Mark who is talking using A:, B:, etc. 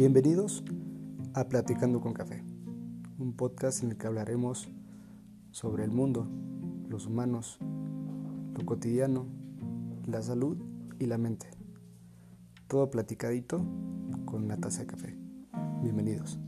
A: Bienvenidos a Platicando con Café, un podcast en el que hablaremos sobre el mundo, los humanos, lo cotidiano, la salud y la mente. Todo platicadito con una taza de café. Bienvenidos.